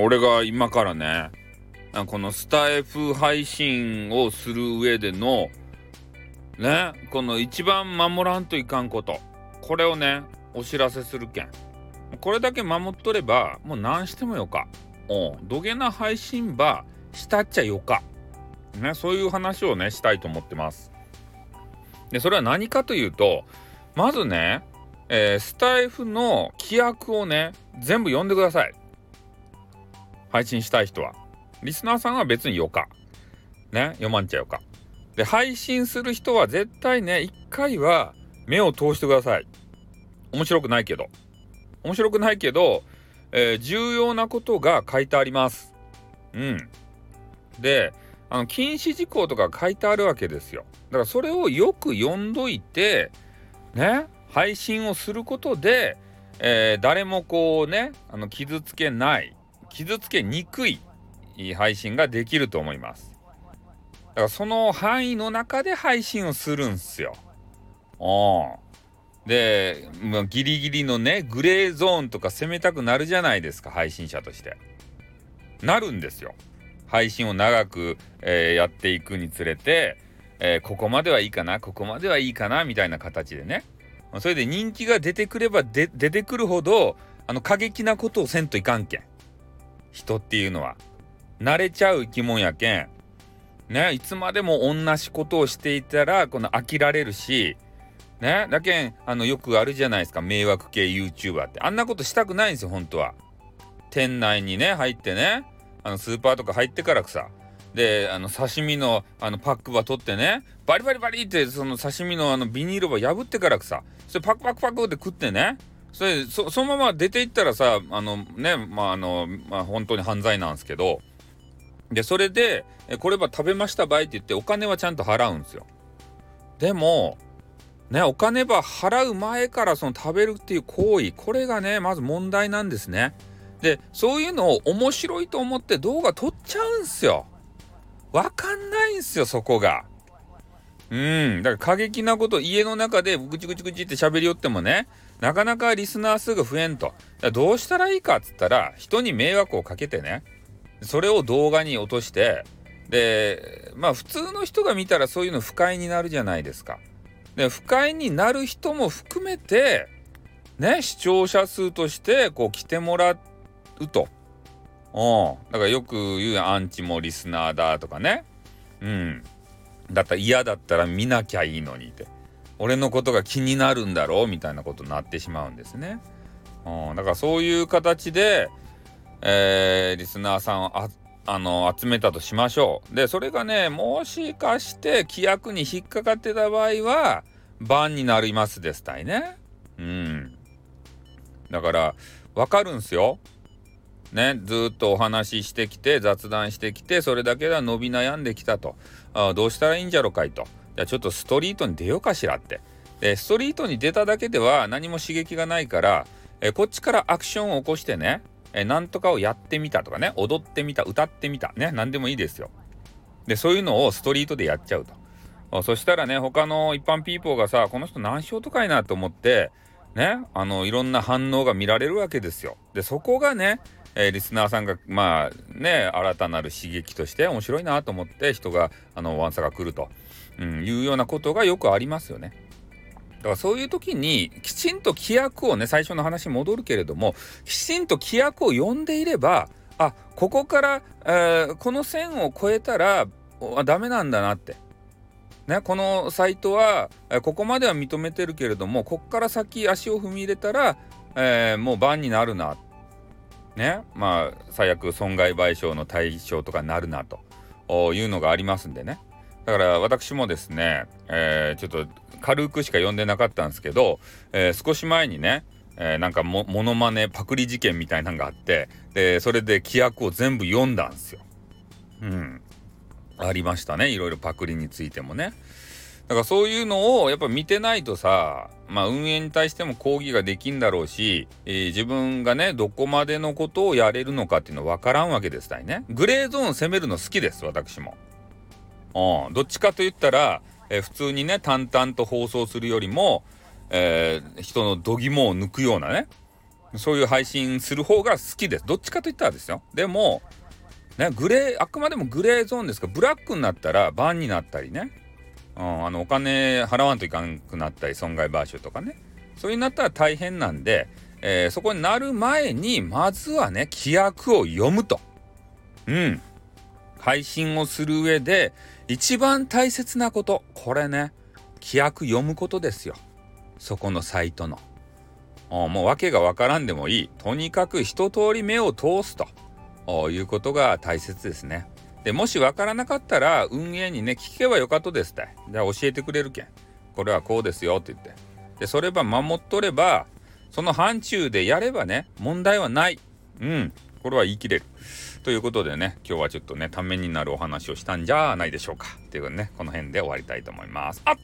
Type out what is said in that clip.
俺が今からねこのスタイフ配信をする上でのねこの一番守らんといかんこと。これをねお知らせするけん。これだけ守っとればもう何してもよか。おどげな配信ばしたっちゃよか。ねそういう話をねしたいと思ってます。でそれは何かというとまずね、えー、スタイフの規約をね全部読んでください。配信したい人は。リスナーさんは別によか。ね読まんちゃよか。で配信する人は絶対ね一回は目を通してください。面白くないけど。面白くないけど、えー、重要なことが書いてあります。うん。であの禁止事項とか書いてあるわけですよ。だからそれをよく読んどいてね配信をすることで、えー、誰もこうねあの傷つけない。傷つけにくい配信ができると思いますだからその範囲の中で配信をするんすよ。で、まあ、ギリギリのねグレーゾーンとか攻めたくなるじゃないですか配信者として。なるんですよ。配信を長く、えー、やっていくにつれて、えー、ここまではいいかなここまではいいかなみたいな形でねそれで人気が出てくれば出てくるほどあの過激なことをせんといかんけん人っていうのは。慣れちゃう生き物やけん。ね、いつまでも同じことをしていたらこの飽きられるし。ねだけんあのよくあるじゃないですか。迷惑系 YouTuber って。あんなことしたくないんですよ本当は。店内にね入ってね。あのスーパーとか入ってからさ。であの刺身のあのパックば取ってね。バリバリバリってその刺身のあのビニールば破ってからさ。それパクパクパクって食ってね。それそのまま出ていったらさあのねまああのまあ本当に犯罪なんですけどで、それで、これは食べました場合って言って、お金はちゃんと払うんですよ。でも、ね、お金ば払う前からその食べるっていう行為、これがね、まず問題なんですね。で、そういうのを面白いと思って動画撮っちゃうんすよ。わかんないんすよ、そこが。うん。だから過激なこと、家の中でぐちぐちぐちって喋りよってもね、なかなかリスナー数が増えんと。どうしたらいいかっつったら、人に迷惑をかけてね、それを動画に落としてでまあ普通の人が見たらそういうの不快になるじゃないですか。で不快になる人も含めてね視聴者数としてこう来てもらうと。うん、だからよく言うアンチもリスナーだとかね。うん。だったら嫌だったら見なきゃいいのにって。俺のことが気になるんだろうみたいなことになってしまうんですね。うん、だからそういう形でえー、リスナーさんをああの集めたとしましょう。でそれがねもしかして規約に引っかかってた場合はバンになりますですたいね。うん。だからわかるんすよ。ね、ずっとお話ししてきて雑談してきてそれだけでは伸び悩んできたとあどうしたらいいんじゃろかいとじゃあちょっとストリートに出ようかしらってでストリートに出ただけでは何も刺激がないからえこっちからアクションを起こしてねえなんとかをやってみたとかね、踊ってみた、歌ってみた、ね、何でもいいですよ。で、そういうのをストリートでやっちゃうと。そしたらね、他の一般ピーポーがさ、この人何しようとかいなと思って、ね、あの、いろんな反応が見られるわけですよ。で、そこがね、えー、リスナーさんが、まあね、新たなる刺激として面白いなと思って人が、あの、ワンサが来ると、うん、いうようなことがよくありますよね。だからそういう時にきちんと規約をね最初の話に戻るけれどもきちんと規約を読んでいればあここから、えー、この線を越えたらダメなんだなって。ね、このサイトは、ここまでは認めてるけれどもこっから先足を踏み入れたら、えー、もうバンになるなっ。ねまあ最悪損害賠償の対象とかなるなというのがありますんでね。だから私もですね、えー、ちょっと軽くしか読んでなかったんですけど、えー、少し前にね、えー、なんかもモノマネパクリ事件みたいなのがあってでそれで規約を全部読んだんですよ。うん。ありましたねいろいろパクリについてもね。だからそういうのをやっぱ見てないとさまあ運営に対しても抗議ができんだろうし、えー、自分がねどこまでのことをやれるのかっていうの分からんわけですたいね。グレーゾーン攻めるの好きです私も。うん、どっちかと言ったらえー、普通にね淡々と放送するよりも、えー、人の度肝を抜くようなね、そういう配信する方が好きです。どっちかといったらですよ。でも、ね、グレー、あくまでもグレーゾーンですから、ブラックになったら、バンになったりね、うん、あの、お金払わんといかんくなったり、損害賠償とかね、そういうなったら大変なんで、えー、そこになる前に、まずはね、規約を読むと。うん。配信をする上で、一番大切なこと、これね、規約読むことですよ。そこのサイトの。もう訳がわからんでもいい。とにかく一通り目を通すということが大切ですね。で、もしわからなかったら運営にね、聞けばよかとですって。じゃあ教えてくれるけん。これはこうですよって言って。で、それば守っとれば、その範疇でやればね、問題はない。うん。これは言い切れる。ということでね、今日はちょっとね、ためになるお話をしたんじゃないでしょうか。ということでね、この辺で終わりたいと思います。あっ、